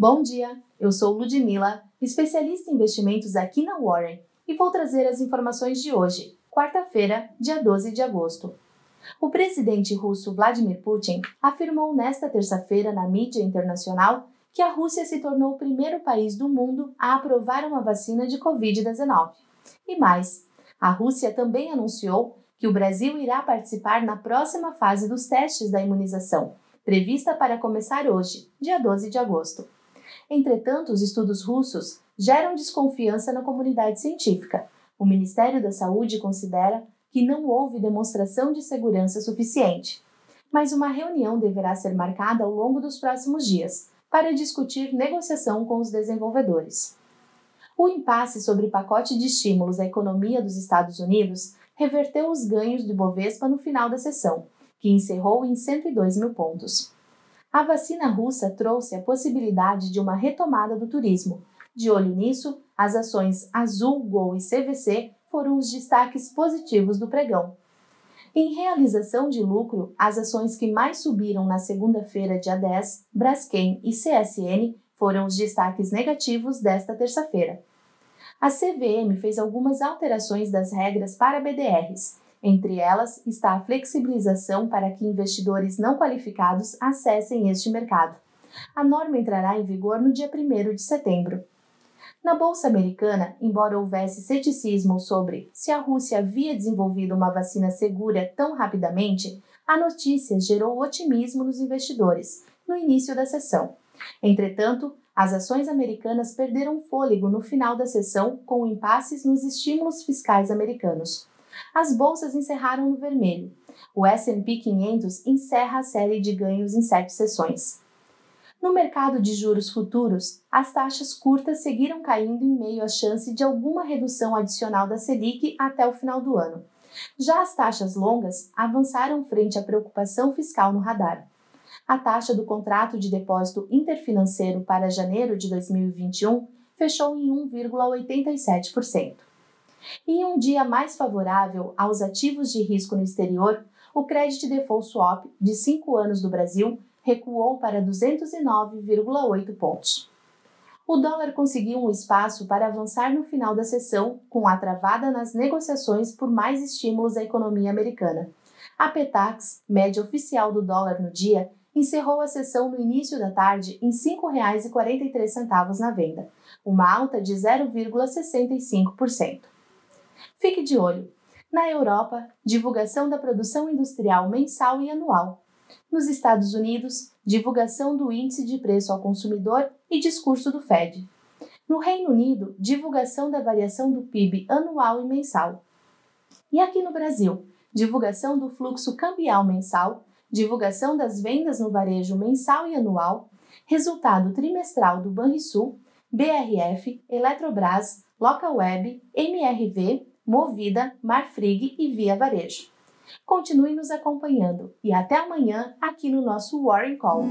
Bom dia, eu sou Ludmila, especialista em investimentos aqui na Warren e vou trazer as informações de hoje, quarta-feira, dia 12 de agosto. O presidente russo Vladimir Putin afirmou nesta terça-feira na mídia internacional que a Rússia se tornou o primeiro país do mundo a aprovar uma vacina de Covid-19. E mais, a Rússia também anunciou que o Brasil irá participar na próxima fase dos testes da imunização, prevista para começar hoje, dia 12 de agosto. Entretanto, os estudos russos geram desconfiança na comunidade científica. O Ministério da Saúde considera que não houve demonstração de segurança suficiente. Mas uma reunião deverá ser marcada ao longo dos próximos dias para discutir negociação com os desenvolvedores. O impasse sobre pacote de estímulos à economia dos Estados Unidos reverteu os ganhos do Bovespa no final da sessão, que encerrou em 102 mil pontos. A vacina russa trouxe a possibilidade de uma retomada do turismo. De olho nisso, as ações Azul, Gol e CVC foram os destaques positivos do pregão. Em realização de lucro, as ações que mais subiram na segunda-feira, dia 10, Braskem e CSN, foram os destaques negativos desta terça-feira. A CVM fez algumas alterações das regras para BDRs, entre elas está a flexibilização para que investidores não qualificados acessem este mercado. A norma entrará em vigor no dia 1 de setembro. Na Bolsa Americana, embora houvesse ceticismo sobre se a Rússia havia desenvolvido uma vacina segura tão rapidamente, a notícia gerou otimismo nos investidores no início da sessão. Entretanto, as ações americanas perderam fôlego no final da sessão com impasses nos estímulos fiscais americanos as bolsas encerraram no vermelho. O S&P 500 encerra a série de ganhos em sete sessões. No mercado de juros futuros, as taxas curtas seguiram caindo em meio à chance de alguma redução adicional da Selic até o final do ano. Já as taxas longas avançaram frente à preocupação fiscal no radar. A taxa do contrato de depósito interfinanceiro para janeiro de 2021 fechou em 1,87%. Em um dia mais favorável aos ativos de risco no exterior, o Credit Default Swap de 5 anos do Brasil recuou para 209,8 pontos. O dólar conseguiu um espaço para avançar no final da sessão, com a travada nas negociações por mais estímulos à economia americana. A Petax, média oficial do dólar no dia, encerrou a sessão no início da tarde em R$ 5,43 na venda, uma alta de 0,65%. Fique de olho. Na Europa, divulgação da produção industrial mensal e anual. Nos Estados Unidos, divulgação do índice de preço ao consumidor e discurso do Fed. No Reino Unido, divulgação da variação do PIB anual e mensal. E aqui no Brasil, divulgação do fluxo cambial mensal, divulgação das vendas no varejo mensal e anual, resultado trimestral do Banrisul, BRF, Eletrobras, Localweb, MRV Movida, Marfrig e Via Varejo. Continue nos acompanhando e até amanhã aqui no nosso Warren Call.